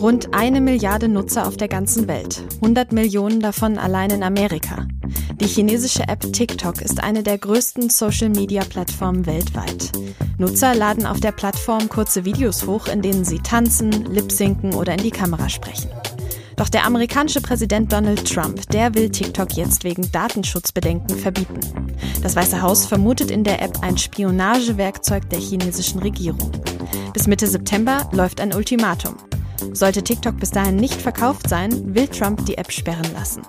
Rund eine Milliarde Nutzer auf der ganzen Welt, 100 Millionen davon allein in Amerika. Die chinesische App TikTok ist eine der größten Social-Media-Plattformen weltweit. Nutzer laden auf der Plattform kurze Videos hoch, in denen sie tanzen, lip-sinken oder in die Kamera sprechen. Doch der amerikanische Präsident Donald Trump, der will TikTok jetzt wegen Datenschutzbedenken verbieten. Das Weiße Haus vermutet in der App ein Spionagewerkzeug der chinesischen Regierung. Bis Mitte September läuft ein Ultimatum. Sollte TikTok bis dahin nicht verkauft sein, will Trump die App sperren lassen.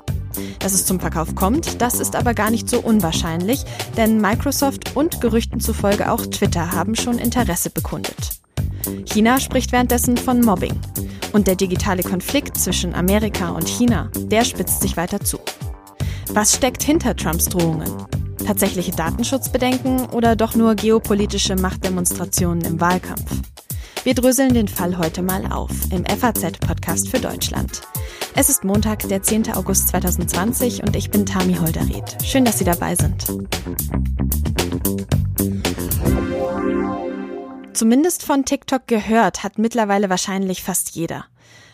Dass es zum Verkauf kommt, das ist aber gar nicht so unwahrscheinlich, denn Microsoft und Gerüchten zufolge auch Twitter haben schon Interesse bekundet. China spricht währenddessen von Mobbing. Und der digitale Konflikt zwischen Amerika und China, der spitzt sich weiter zu. Was steckt hinter Trumps Drohungen? Tatsächliche Datenschutzbedenken oder doch nur geopolitische Machtdemonstrationen im Wahlkampf? Wir dröseln den Fall heute mal auf im FAZ-Podcast für Deutschland. Es ist Montag, der 10. August 2020 und ich bin Tami Holderried. Schön, dass Sie dabei sind. Zumindest von TikTok gehört hat mittlerweile wahrscheinlich fast jeder.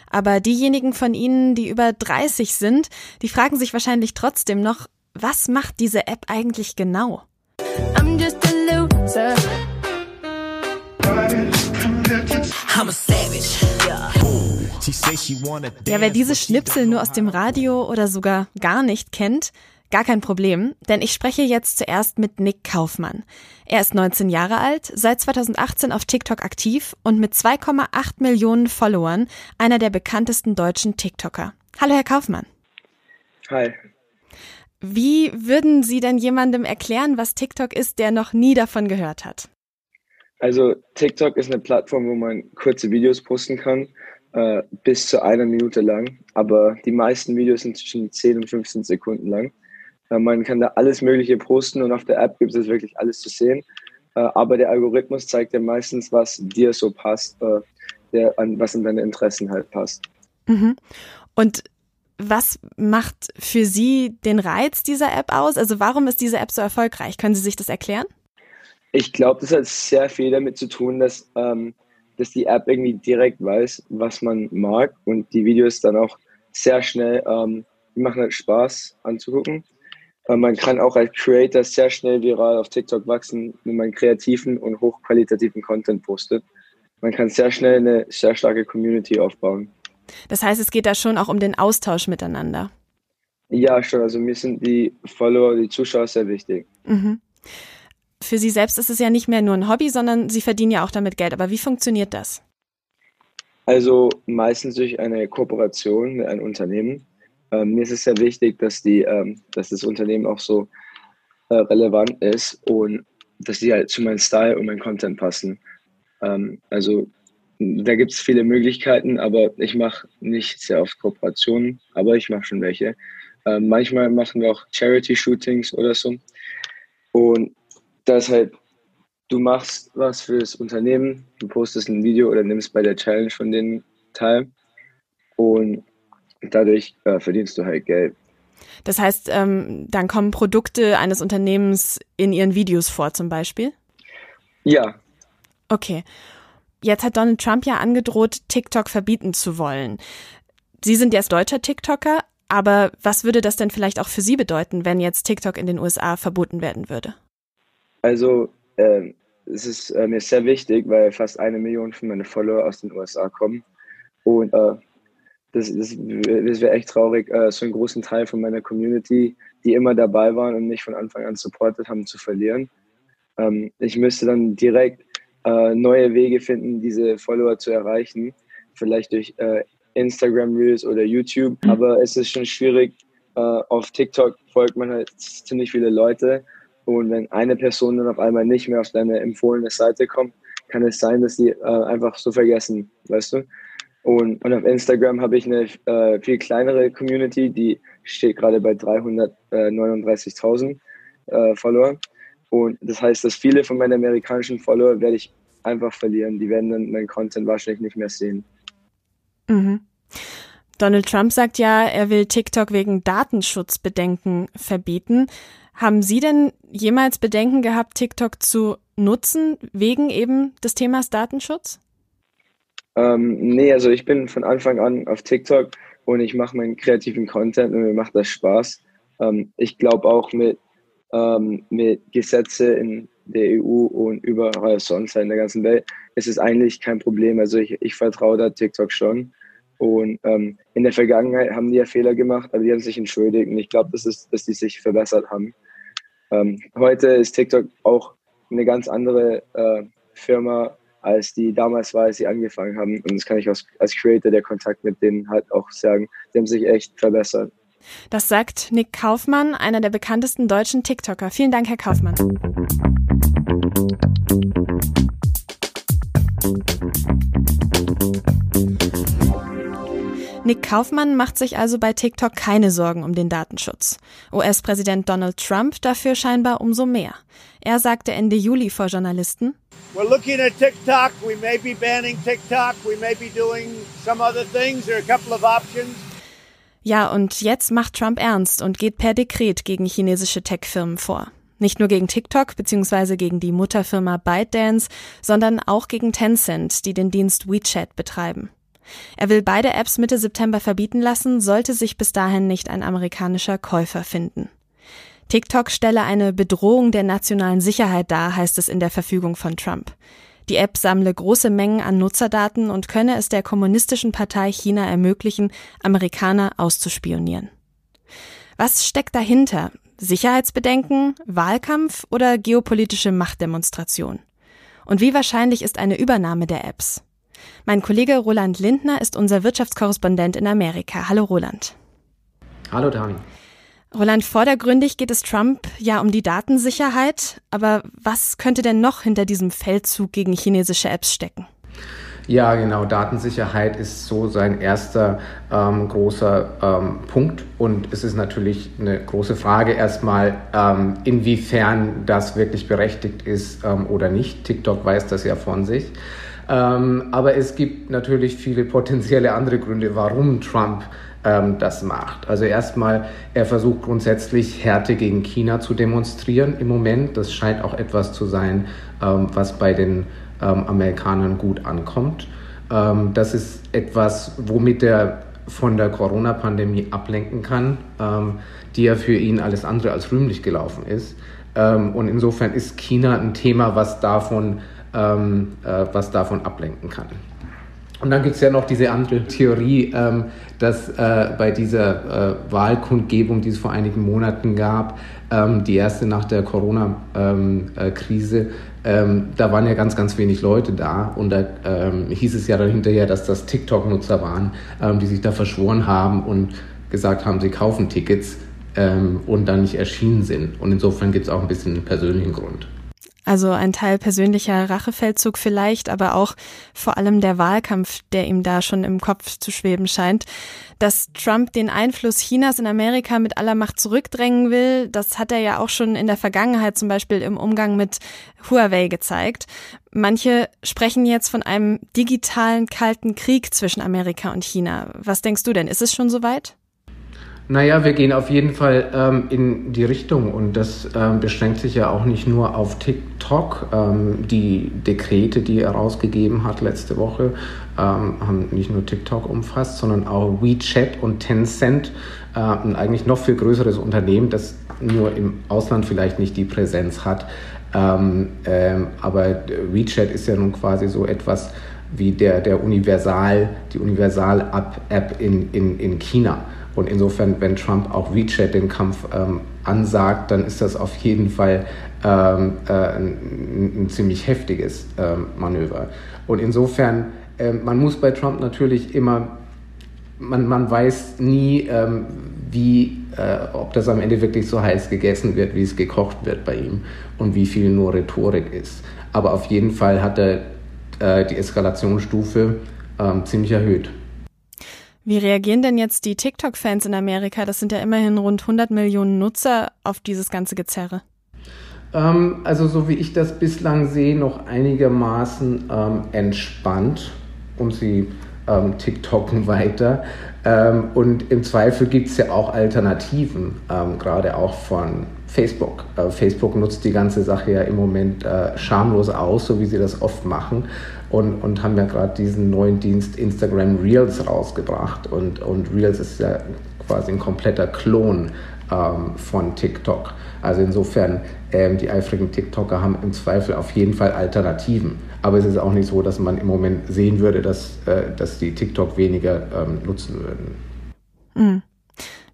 Aber diejenigen von Ihnen, die über 30 sind, die fragen sich wahrscheinlich trotzdem noch, was macht diese App eigentlich genau? I'm just a loser. Ja, wer diese Schnipsel nur aus dem Radio oder sogar gar nicht kennt, gar kein Problem, denn ich spreche jetzt zuerst mit Nick Kaufmann. Er ist 19 Jahre alt, seit 2018 auf TikTok aktiv und mit 2,8 Millionen Followern einer der bekanntesten deutschen TikToker. Hallo, Herr Kaufmann. Hi. Wie würden Sie denn jemandem erklären, was TikTok ist, der noch nie davon gehört hat? Also TikTok ist eine Plattform, wo man kurze Videos posten kann, äh, bis zu einer Minute lang. Aber die meisten Videos sind zwischen 10 und 15 Sekunden lang. Äh, man kann da alles Mögliche posten und auf der App gibt es wirklich alles zu sehen. Äh, aber der Algorithmus zeigt dir meistens, was dir so passt, äh, der, was in deine Interessen halt passt. Mhm. Und was macht für Sie den Reiz dieser App aus? Also warum ist diese App so erfolgreich? Können Sie sich das erklären? Ich glaube, das hat sehr viel damit zu tun, dass, ähm, dass die App irgendwie direkt weiß, was man mag und die Videos dann auch sehr schnell, ähm, die machen halt Spaß anzugucken. Man kann auch als Creator sehr schnell viral auf TikTok wachsen, wenn man kreativen und hochqualitativen Content postet. Man kann sehr schnell eine sehr starke Community aufbauen. Das heißt, es geht da schon auch um den Austausch miteinander. Ja, schon. Also mir sind die Follower, die Zuschauer sehr wichtig. Mhm für Sie selbst ist es ja nicht mehr nur ein Hobby, sondern Sie verdienen ja auch damit Geld. Aber wie funktioniert das? Also meistens durch eine Kooperation mit einem Unternehmen. Ähm, mir ist es sehr wichtig, dass, die, ähm, dass das Unternehmen auch so äh, relevant ist und dass die halt zu meinem Style und meinem Content passen. Ähm, also da gibt es viele Möglichkeiten, aber ich mache nicht sehr oft Kooperationen, aber ich mache schon welche. Ähm, manchmal machen wir auch Charity-Shootings oder so. Und dass halt du machst was fürs Unternehmen, du postest ein Video oder nimmst bei der Challenge von denen teil und dadurch äh, verdienst du halt Geld. Das heißt, ähm, dann kommen Produkte eines Unternehmens in ihren Videos vor, zum Beispiel? Ja. Okay. Jetzt hat Donald Trump ja angedroht, TikTok verbieten zu wollen. Sie sind jetzt deutscher TikToker, aber was würde das denn vielleicht auch für Sie bedeuten, wenn jetzt TikTok in den USA verboten werden würde? Also äh, es ist äh, mir sehr wichtig, weil fast eine Million von meinen Follower aus den USA kommen. Und äh, das, das, das wäre echt traurig, äh, so einen großen Teil von meiner Community, die immer dabei waren und mich von Anfang an supportet haben, zu verlieren. Ähm, ich müsste dann direkt äh, neue Wege finden, diese Follower zu erreichen. Vielleicht durch äh, Instagram Reels oder YouTube. Aber es ist schon schwierig. auf TikTok folgt man halt ziemlich viele Leute und wenn eine Person dann auf einmal nicht mehr auf deine empfohlene Seite kommt, kann es sein, dass die äh, einfach so vergessen, weißt du? Und, und auf Instagram habe ich eine äh, viel kleinere Community, die steht gerade bei 339.000 äh, Follower. Und das heißt, dass viele von meinen amerikanischen Follower werde ich einfach verlieren. Die werden dann meinen Content wahrscheinlich nicht mehr sehen. Mhm. Donald Trump sagt ja, er will TikTok wegen Datenschutzbedenken verbieten. Haben Sie denn jemals Bedenken gehabt, TikTok zu nutzen wegen eben des Themas Datenschutz? Ähm, nee, also ich bin von Anfang an auf TikTok und ich mache meinen kreativen Content und mir macht das Spaß. Ähm, ich glaube auch mit, ähm, mit Gesetze in der EU und überall sonst in der ganzen Welt ist es eigentlich kein Problem. Also ich, ich vertraue da TikTok schon. Und ähm, in der Vergangenheit haben die ja Fehler gemacht, aber die haben sich entschuldigt. Und ich glaube, das dass die sich verbessert haben. Ähm, heute ist TikTok auch eine ganz andere äh, Firma, als die damals war, als sie angefangen haben. Und das kann ich als, als Creator, der Kontakt mit denen halt auch sagen. Die haben sich echt verbessert. Das sagt Nick Kaufmann, einer der bekanntesten deutschen TikToker. Vielen Dank, Herr Kaufmann. Nick Kaufmann macht sich also bei TikTok keine Sorgen um den Datenschutz. US-Präsident Donald Trump dafür scheinbar umso mehr. Er sagte Ende Juli vor Journalisten, We're looking at TikTok. We may be banning TikTok. We may be doing some other things. There are a couple of options. Ja, und jetzt macht Trump ernst und geht per Dekret gegen chinesische Tech-Firmen vor. Nicht nur gegen TikTok bzw. gegen die Mutterfirma ByteDance, sondern auch gegen Tencent, die den Dienst WeChat betreiben. Er will beide Apps Mitte September verbieten lassen, sollte sich bis dahin nicht ein amerikanischer Käufer finden. TikTok stelle eine Bedrohung der nationalen Sicherheit dar, heißt es in der Verfügung von Trump. Die App sammle große Mengen an Nutzerdaten und könne es der kommunistischen Partei China ermöglichen, Amerikaner auszuspionieren. Was steckt dahinter? Sicherheitsbedenken, Wahlkampf oder geopolitische Machtdemonstration? Und wie wahrscheinlich ist eine Übernahme der Apps? Mein Kollege Roland Lindner ist unser Wirtschaftskorrespondent in Amerika. Hallo Roland. Hallo Dani. Roland, vordergründig geht es Trump ja um die Datensicherheit, aber was könnte denn noch hinter diesem Feldzug gegen chinesische Apps stecken? Ja, genau. Datensicherheit ist so sein erster ähm, großer ähm, Punkt. Und es ist natürlich eine große Frage erstmal, ähm, inwiefern das wirklich berechtigt ist ähm, oder nicht. TikTok weiß das ja von sich. Ähm, aber es gibt natürlich viele potenzielle andere Gründe, warum Trump ähm, das macht. Also erstmal, er versucht grundsätzlich Härte gegen China zu demonstrieren im Moment. Das scheint auch etwas zu sein, ähm, was bei den ähm, Amerikanern gut ankommt. Ähm, das ist etwas, womit er von der Corona-Pandemie ablenken kann, ähm, die ja für ihn alles andere als rühmlich gelaufen ist. und insofern ist China ein Thema, was davon ähm, äh, was davon ablenken kann. Und dann gibt es ja noch diese andere Theorie, ähm, dass äh, bei dieser äh, Wahlkundgebung, die es vor einigen Monaten gab, ähm, die erste nach der Corona-Krise, ähm, äh, ähm, da waren ja ganz, ganz wenig Leute da. Und da ähm, hieß es ja dann hinterher, dass das TikTok-Nutzer waren, ähm, die sich da verschworen haben und gesagt haben, sie kaufen Tickets und dann nicht erschienen sind. Und insofern gibt es auch ein bisschen einen persönlichen Grund. Also ein Teil persönlicher Rachefeldzug vielleicht, aber auch vor allem der Wahlkampf, der ihm da schon im Kopf zu schweben scheint. Dass Trump den Einfluss Chinas in Amerika mit aller Macht zurückdrängen will, das hat er ja auch schon in der Vergangenheit zum Beispiel im Umgang mit Huawei gezeigt. Manche sprechen jetzt von einem digitalen kalten Krieg zwischen Amerika und China. Was denkst du denn? Ist es schon soweit? Naja, wir gehen auf jeden Fall ähm, in die Richtung und das ähm, beschränkt sich ja auch nicht nur auf TikTok. Ähm, die Dekrete, die er rausgegeben hat letzte Woche, ähm, haben nicht nur TikTok umfasst, sondern auch WeChat und Tencent, äh, ein eigentlich noch viel größeres Unternehmen, das nur im Ausland vielleicht nicht die Präsenz hat. Ähm, ähm, aber WeChat ist ja nun quasi so etwas wie der, der Universal, die Universal-App in, in, in China. Und insofern, wenn Trump auch WeChat den Kampf ähm, ansagt, dann ist das auf jeden Fall ähm, äh, ein, ein, ziemlich heftiges ähm, Manöver. Und insofern, äh, man muss bei Trump natürlich immer, man, man weiß nie, ähm, wie, äh, ob das am Ende wirklich so heiß gegessen wird, wie es gekocht wird bei ihm und wie viel nur Rhetorik ist. Aber auf jeden Fall hat er äh, die Eskalationsstufe ähm, ziemlich erhöht. Wie reagieren denn jetzt die TikTok-Fans in Amerika? Das sind ja immerhin rund 100 Millionen Nutzer auf dieses ganze Gezerre. Ähm, also so wie ich das bislang sehe, noch einigermaßen ähm, entspannt und sie ähm, TikToken weiter. Ähm, und im Zweifel gibt es ja auch Alternativen, ähm, gerade auch von, Facebook. Äh, Facebook nutzt die ganze Sache ja im Moment äh, schamlos aus, so wie sie das oft machen. Und, und haben ja gerade diesen neuen Dienst Instagram Reels rausgebracht. Und, und Reels ist ja quasi ein kompletter Klon ähm, von TikTok. Also insofern, ähm, die eifrigen TikToker haben im Zweifel auf jeden Fall Alternativen. Aber es ist auch nicht so, dass man im Moment sehen würde, dass, äh, dass die TikTok weniger ähm, nutzen würden. Mhm.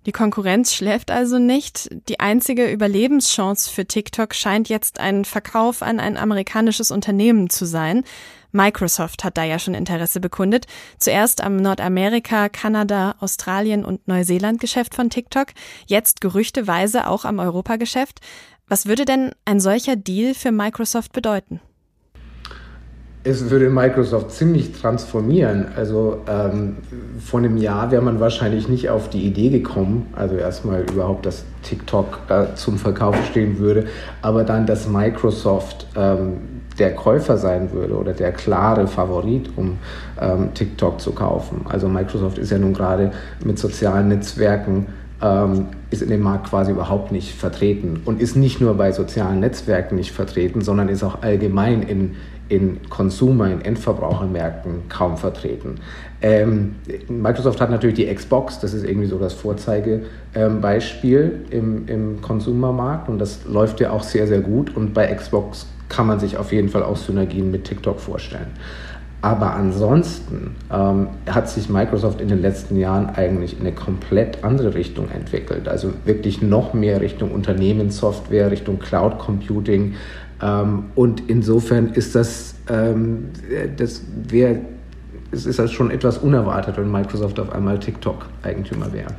Die Konkurrenz schläft also nicht. Die einzige Überlebenschance für TikTok scheint jetzt ein Verkauf an ein amerikanisches Unternehmen zu sein. Microsoft hat da ja schon Interesse bekundet. Zuerst am Nordamerika, Kanada, Australien und Neuseeland Geschäft von TikTok, jetzt gerüchteweise auch am Europageschäft. Was würde denn ein solcher Deal für Microsoft bedeuten? Es würde Microsoft ziemlich transformieren. Also ähm, vor einem Jahr wäre man wahrscheinlich nicht auf die Idee gekommen, also erstmal überhaupt, dass TikTok äh, zum Verkauf stehen würde, aber dann, dass Microsoft ähm, der Käufer sein würde oder der klare Favorit, um ähm, TikTok zu kaufen. Also Microsoft ist ja nun gerade mit sozialen Netzwerken ähm, ist in dem Markt quasi überhaupt nicht vertreten und ist nicht nur bei sozialen Netzwerken nicht vertreten, sondern ist auch allgemein in, in Consumer, in Endverbrauchermärkten kaum vertreten. Ähm, Microsoft hat natürlich die Xbox, das ist irgendwie so das Vorzeigebeispiel ähm, im, im Consumermarkt und das läuft ja auch sehr, sehr gut und bei Xbox kann man sich auf jeden Fall auch Synergien mit TikTok vorstellen. Aber ansonsten ähm, hat sich Microsoft in den letzten Jahren eigentlich in eine komplett andere Richtung entwickelt. Also wirklich noch mehr Richtung Unternehmenssoftware, Richtung Cloud Computing, ähm, und insofern ist das, ähm, das wäre, es ist das schon etwas unerwartet, wenn Microsoft auf einmal TikTok-Eigentümer wäre.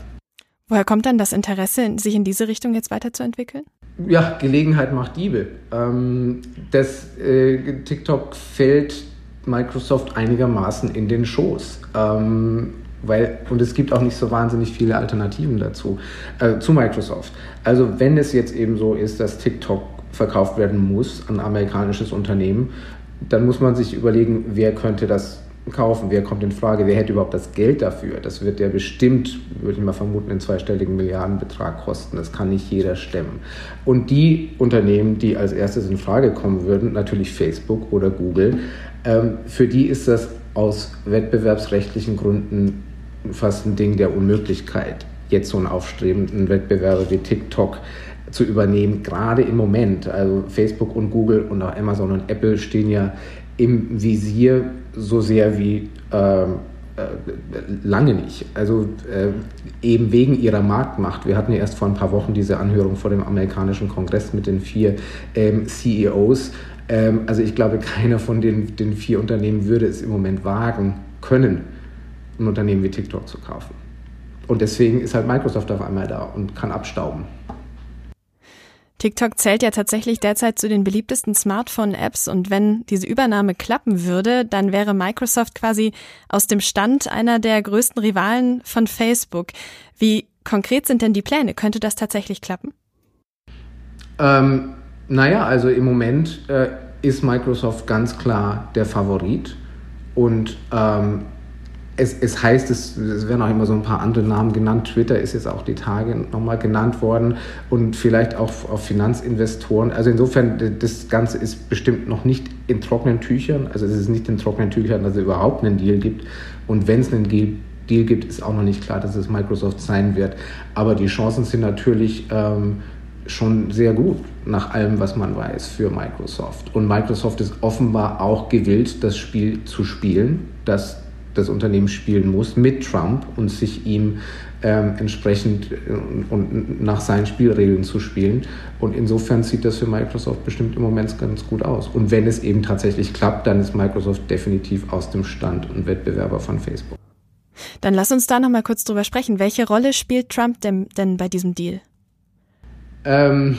Woher kommt dann das Interesse, sich in diese Richtung jetzt weiterzuentwickeln? Ja, Gelegenheit macht Diebe. Ähm, das äh, TikTok fällt Microsoft einigermaßen in den Schoß. Ähm, weil, und es gibt auch nicht so wahnsinnig viele Alternativen dazu, äh, zu Microsoft. Also wenn es jetzt eben so ist, dass TikTok verkauft werden muss an amerikanisches Unternehmen, dann muss man sich überlegen, wer könnte das kaufen, wer kommt in Frage, wer hätte überhaupt das Geld dafür. Das wird ja bestimmt, würde ich mal vermuten, einen zweistelligen Milliardenbetrag kosten. Das kann nicht jeder stemmen. Und die Unternehmen, die als erstes in Frage kommen würden, natürlich Facebook oder Google, ähm, für die ist das aus wettbewerbsrechtlichen Gründen fast ein Ding der Unmöglichkeit, jetzt so einen aufstrebenden Wettbewerber wie TikTok zu übernehmen, gerade im Moment. Also Facebook und Google und auch Amazon und Apple stehen ja im Visier so sehr wie ähm, äh, lange nicht. Also äh, eben wegen ihrer Marktmacht. Wir hatten ja erst vor ein paar Wochen diese Anhörung vor dem amerikanischen Kongress mit den vier ähm, CEOs. Ähm, also ich glaube, keiner von den, den vier Unternehmen würde es im Moment wagen können, ein Unternehmen wie TikTok zu kaufen. Und deswegen ist halt Microsoft auf einmal da und kann abstauben. TikTok zählt ja tatsächlich derzeit zu den beliebtesten Smartphone-Apps und wenn diese Übernahme klappen würde, dann wäre Microsoft quasi aus dem Stand einer der größten Rivalen von Facebook. Wie konkret sind denn die Pläne? Könnte das tatsächlich klappen? Ähm, naja, also im Moment äh, ist Microsoft ganz klar der Favorit und ähm, es, es heißt, es, es werden auch immer so ein paar andere Namen genannt. Twitter ist jetzt auch die Tage nochmal genannt worden und vielleicht auch auf Finanzinvestoren. Also insofern, das Ganze ist bestimmt noch nicht in trockenen Tüchern. Also es ist nicht in trockenen Tüchern, dass es überhaupt einen Deal gibt. Und wenn es einen Deal, gibt, ist auch noch nicht klar, dass es Microsoft sein wird. Aber die Chancen sind natürlich ähm, schon sehr gut, nach allem, was man weiß, für Microsoft. Und Microsoft ist offenbar auch gewillt, das Spiel zu spielen, das das Unternehmen spielen muss mit Trump und sich ihm ähm, entsprechend äh, und nach seinen Spielregeln zu spielen. Und insofern sieht das für Microsoft bestimmt im Moment ganz gut aus. Und wenn es eben tatsächlich klappt, dann ist Microsoft definitiv aus dem Stand und Wettbewerber von Facebook. Dann lass uns da noch mal kurz drüber sprechen. Welche Rolle spielt Trump denn, denn bei diesem Deal? Ähm,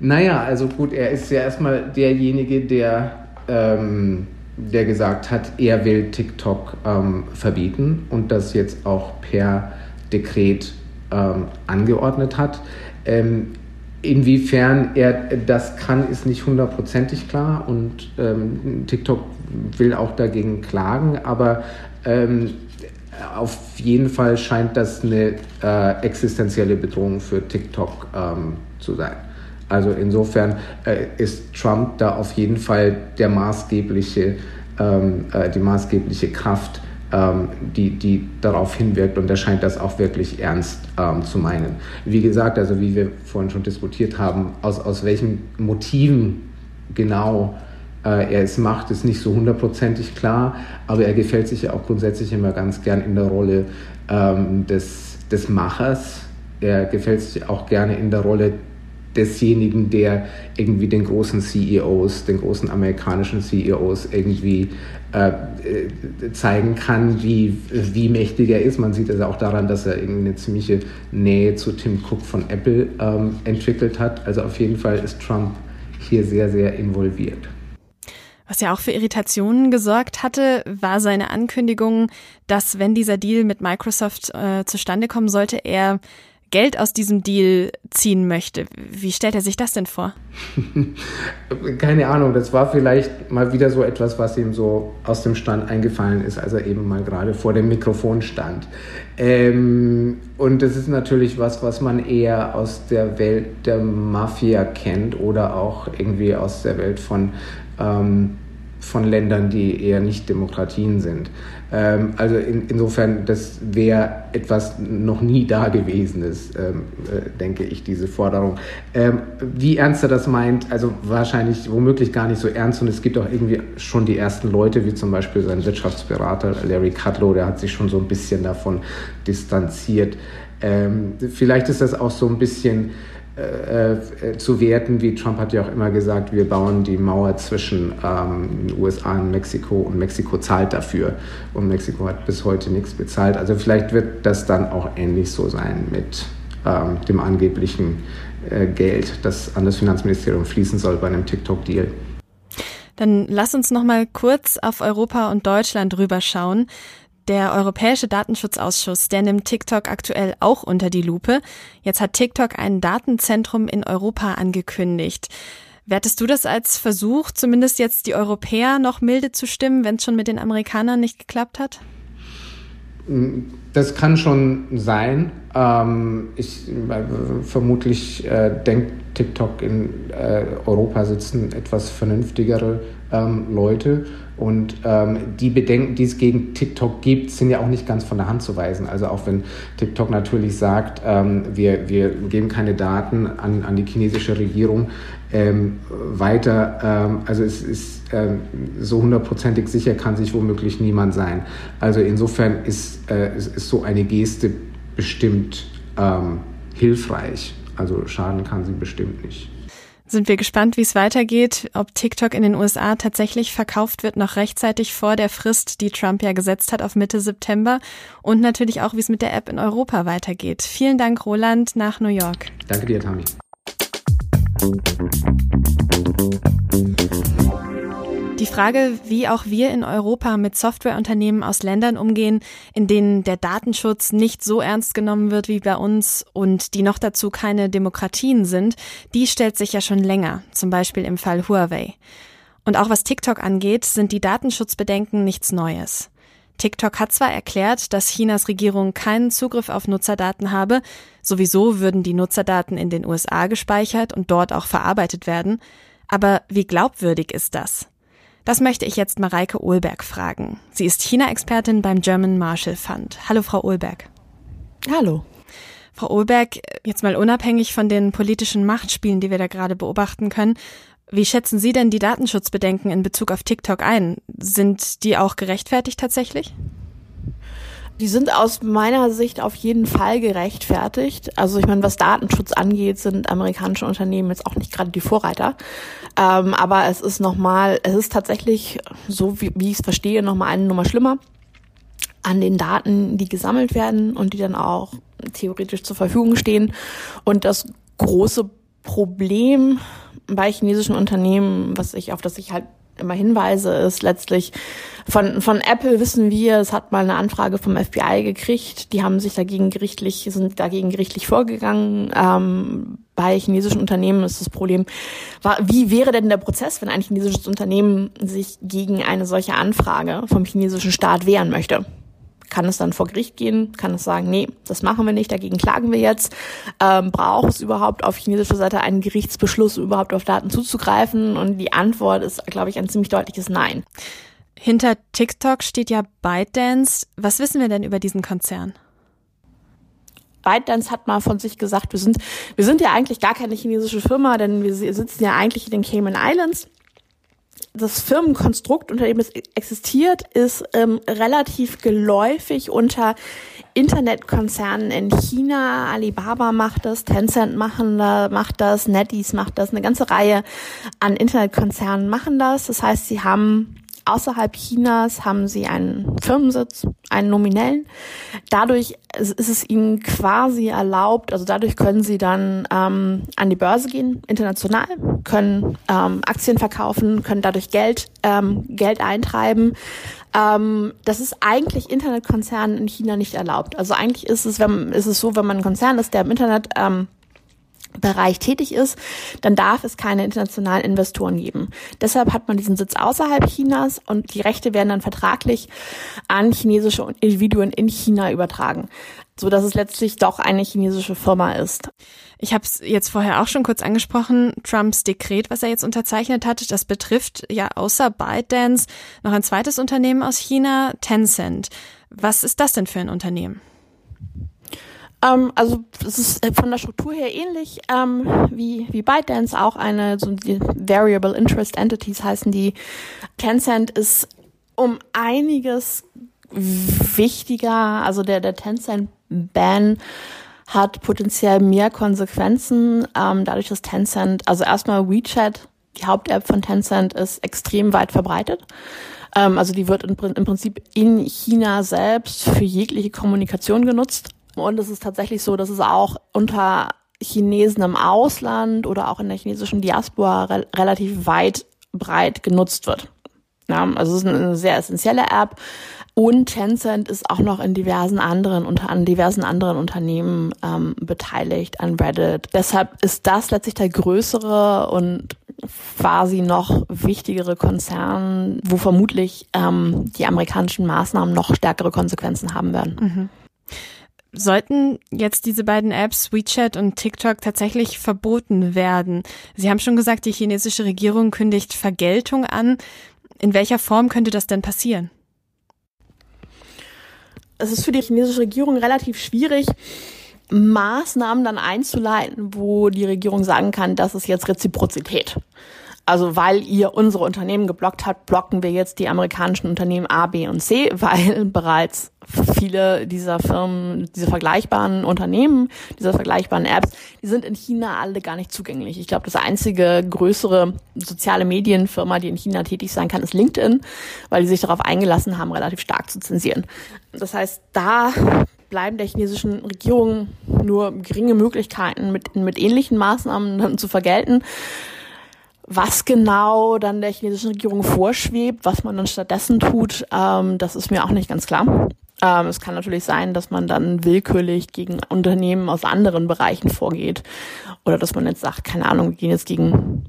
naja, also gut, er ist ja erstmal derjenige, der ähm, der gesagt hat, er will TikTok ähm, verbieten und das jetzt auch per Dekret ähm, angeordnet hat. Ähm, inwiefern er das kann, ist nicht hundertprozentig klar und ähm, TikTok will auch dagegen klagen, aber ähm, auf jeden Fall scheint das eine äh, existenzielle Bedrohung für TikTok ähm, zu sein. Also insofern äh, ist Trump da auf jeden Fall der maßgebliche, ähm, äh, die maßgebliche Kraft, ähm, die, die darauf hinwirkt und er scheint das auch wirklich ernst ähm, zu meinen. Wie gesagt, also wie wir vorhin schon diskutiert haben, aus, aus welchen Motiven genau äh, er es macht, ist nicht so hundertprozentig klar, aber er gefällt sich ja auch grundsätzlich immer ganz gern in der Rolle ähm, des, des Machers. Er gefällt sich auch gerne in der Rolle desjenigen, der irgendwie den großen CEOs, den großen amerikanischen CEOs irgendwie äh, äh, zeigen kann, wie, wie mächtig er ist. Man sieht es auch daran, dass er irgendwie eine ziemliche Nähe zu Tim Cook von Apple ähm, entwickelt hat. Also auf jeden Fall ist Trump hier sehr, sehr involviert. Was ja auch für Irritationen gesorgt hatte, war seine Ankündigung, dass wenn dieser Deal mit Microsoft äh, zustande kommen sollte, er Geld aus diesem Deal ziehen möchte. Wie stellt er sich das denn vor? Keine Ahnung, das war vielleicht mal wieder so etwas, was ihm so aus dem Stand eingefallen ist, als er eben mal gerade vor dem Mikrofon stand. Ähm, und das ist natürlich was, was man eher aus der Welt der Mafia kennt oder auch irgendwie aus der Welt von ähm, von Ländern, die eher nicht Demokratien sind. Ähm, also in, insofern, das wäre etwas noch nie Dagewesenes, ähm, äh, denke ich, diese Forderung. Ähm, wie ernst er das meint, also wahrscheinlich womöglich gar nicht so ernst und es gibt auch irgendwie schon die ersten Leute, wie zum Beispiel sein Wirtschaftsberater Larry Kudlow, der hat sich schon so ein bisschen davon distanziert. Ähm, vielleicht ist das auch so ein bisschen äh, äh, zu werten, wie Trump hat ja auch immer gesagt, wir bauen die Mauer zwischen ähm, USA und Mexiko und Mexiko zahlt dafür und Mexiko hat bis heute nichts bezahlt. Also vielleicht wird das dann auch ähnlich so sein mit ähm, dem angeblichen äh, Geld, das an das Finanzministerium fließen soll bei einem TikTok-Deal. Dann lass uns noch mal kurz auf Europa und Deutschland rüberschauen. Der Europäische Datenschutzausschuss, der nimmt TikTok aktuell auch unter die Lupe. Jetzt hat TikTok ein Datenzentrum in Europa angekündigt. Wertest du das als Versuch, zumindest jetzt die Europäer noch milde zu stimmen, wenn es schon mit den Amerikanern nicht geklappt hat? Das kann schon sein. Ähm, ich, äh, vermutlich äh, denkt TikTok in äh, Europa sitzen etwas vernünftigere ähm, Leute und ähm, die Bedenken, die es gegen TikTok gibt, sind ja auch nicht ganz von der Hand zu weisen. Also auch wenn TikTok natürlich sagt, ähm, wir, wir geben keine Daten an, an die chinesische Regierung ähm, weiter, ähm, also es ist ähm, so hundertprozentig sicher kann sich womöglich niemand sein. Also insofern ist, äh, ist, ist so eine Geste bestimmt ähm, hilfreich. Also schaden kann sie bestimmt nicht sind wir gespannt, wie es weitergeht, ob TikTok in den USA tatsächlich verkauft wird, noch rechtzeitig vor der Frist, die Trump ja gesetzt hat auf Mitte September und natürlich auch, wie es mit der App in Europa weitergeht. Vielen Dank, Roland, nach New York. Danke dir, Tami. Die Frage, wie auch wir in Europa mit Softwareunternehmen aus Ländern umgehen, in denen der Datenschutz nicht so ernst genommen wird wie bei uns und die noch dazu keine Demokratien sind, die stellt sich ja schon länger, zum Beispiel im Fall Huawei. Und auch was TikTok angeht, sind die Datenschutzbedenken nichts Neues. TikTok hat zwar erklärt, dass Chinas Regierung keinen Zugriff auf Nutzerdaten habe, sowieso würden die Nutzerdaten in den USA gespeichert und dort auch verarbeitet werden, aber wie glaubwürdig ist das? Das möchte ich jetzt Mareike Ohlberg fragen. Sie ist China-Expertin beim German Marshall Fund. Hallo, Frau Ohlberg. Hallo. Frau Ohlberg, jetzt mal unabhängig von den politischen Machtspielen, die wir da gerade beobachten können, wie schätzen Sie denn die Datenschutzbedenken in Bezug auf TikTok ein? Sind die auch gerechtfertigt tatsächlich? Die sind aus meiner Sicht auf jeden Fall gerechtfertigt. Also ich meine, was Datenschutz angeht, sind amerikanische Unternehmen jetzt auch nicht gerade die Vorreiter. Ähm, aber es ist nochmal, es ist tatsächlich, so wie, wie ich es verstehe, nochmal eine Nummer schlimmer an den Daten, die gesammelt werden und die dann auch theoretisch zur Verfügung stehen. Und das große Problem bei chinesischen Unternehmen, was ich, auf das ich halt immer hinweise, ist letztlich von, von Apple wissen wir, es hat mal eine Anfrage vom FBI gekriegt. Die haben sich dagegen gerichtlich, sind dagegen gerichtlich vorgegangen. Ähm, bei chinesischen Unternehmen ist das Problem, wie wäre denn der Prozess, wenn ein chinesisches Unternehmen sich gegen eine solche Anfrage vom chinesischen Staat wehren möchte? Kann es dann vor Gericht gehen, kann es sagen, nee, das machen wir nicht, dagegen klagen wir jetzt. Ähm, braucht es überhaupt auf chinesischer Seite einen Gerichtsbeschluss, um überhaupt auf Daten zuzugreifen? Und die Antwort ist, glaube ich, ein ziemlich deutliches Nein. Hinter TikTok steht ja ByteDance. Was wissen wir denn über diesen Konzern? ByteDance hat mal von sich gesagt, wir sind, wir sind ja eigentlich gar keine chinesische Firma, denn wir sitzen ja eigentlich in den Cayman Islands das Firmenkonstrukt, unter dem es existiert, ist ähm, relativ geläufig unter Internetkonzernen in China. Alibaba macht das, Tencent machen, macht das, NetEase macht das, eine ganze Reihe an Internetkonzernen machen das. Das heißt, sie haben Außerhalb Chinas haben sie einen Firmensitz, einen nominellen. Dadurch ist es ihnen quasi erlaubt, also dadurch können sie dann ähm, an die Börse gehen, international, können ähm, Aktien verkaufen, können dadurch Geld, ähm, Geld eintreiben. Ähm, das ist eigentlich Internetkonzernen in China nicht erlaubt. Also eigentlich ist es, wenn, ist es so, wenn man ein Konzern ist, der im Internet ähm, Bereich tätig ist, dann darf es keine internationalen Investoren geben. Deshalb hat man diesen Sitz außerhalb Chinas und die Rechte werden dann vertraglich an chinesische Individuen in China übertragen, so dass es letztlich doch eine chinesische Firma ist. Ich habe es jetzt vorher auch schon kurz angesprochen, Trumps Dekret, was er jetzt unterzeichnet hat, das betrifft ja außer ByteDance noch ein zweites Unternehmen aus China, Tencent. Was ist das denn für ein Unternehmen? Ähm, also es ist äh, von der Struktur her ähnlich ähm, wie, wie ByteDance, auch eine so die Variable Interest Entities heißen die. Tencent ist um einiges wichtiger, also der, der Tencent-Ban hat potenziell mehr Konsequenzen, ähm, dadurch, dass Tencent, also erstmal WeChat, die Haupt-App von Tencent, ist extrem weit verbreitet. Ähm, also die wird in, im Prinzip in China selbst für jegliche Kommunikation genutzt. Und es ist tatsächlich so, dass es auch unter Chinesen im Ausland oder auch in der chinesischen Diaspora re relativ weit breit genutzt wird. Ja, also es ist eine sehr essentielle App. Und Tencent ist auch noch in diversen anderen, unter an diversen anderen Unternehmen ähm, beteiligt, an Reddit. Deshalb ist das letztlich der größere und quasi noch wichtigere Konzern, wo vermutlich ähm, die amerikanischen Maßnahmen noch stärkere Konsequenzen haben werden. Mhm. Sollten jetzt diese beiden Apps WeChat und TikTok tatsächlich verboten werden? Sie haben schon gesagt, die chinesische Regierung kündigt Vergeltung an. In welcher Form könnte das denn passieren? Es ist für die chinesische Regierung relativ schwierig, Maßnahmen dann einzuleiten, wo die Regierung sagen kann, das ist jetzt Reziprozität. Also weil ihr unsere Unternehmen geblockt habt, blocken wir jetzt die amerikanischen Unternehmen A, B und C, weil bereits viele dieser Firmen, diese vergleichbaren Unternehmen, diese vergleichbaren Apps, die sind in China alle gar nicht zugänglich. Ich glaube, das einzige größere soziale Medienfirma, die in China tätig sein kann, ist LinkedIn, weil die sich darauf eingelassen haben, relativ stark zu zensieren. Das heißt, da bleiben der chinesischen Regierung nur geringe Möglichkeiten, mit, mit ähnlichen Maßnahmen zu vergelten. Was genau dann der chinesischen Regierung vorschwebt, was man dann stattdessen tut, ähm, das ist mir auch nicht ganz klar. Ähm, es kann natürlich sein, dass man dann willkürlich gegen Unternehmen aus anderen Bereichen vorgeht. Oder dass man jetzt sagt, keine Ahnung, wir gehen jetzt gegen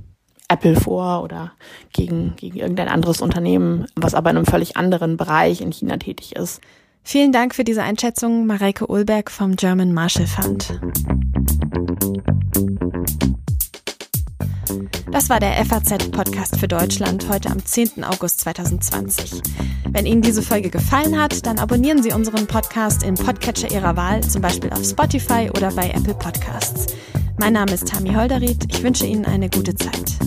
Apple vor oder gegen, gegen irgendein anderes Unternehmen, was aber in einem völlig anderen Bereich in China tätig ist. Vielen Dank für diese Einschätzung, Mareike Ulberg vom German Marshall Fund. Das war der FAZ-Podcast für Deutschland heute am 10. August 2020. Wenn Ihnen diese Folge gefallen hat, dann abonnieren Sie unseren Podcast im Podcatcher Ihrer Wahl, zum Beispiel auf Spotify oder bei Apple Podcasts. Mein Name ist Tami Holderried. Ich wünsche Ihnen eine gute Zeit.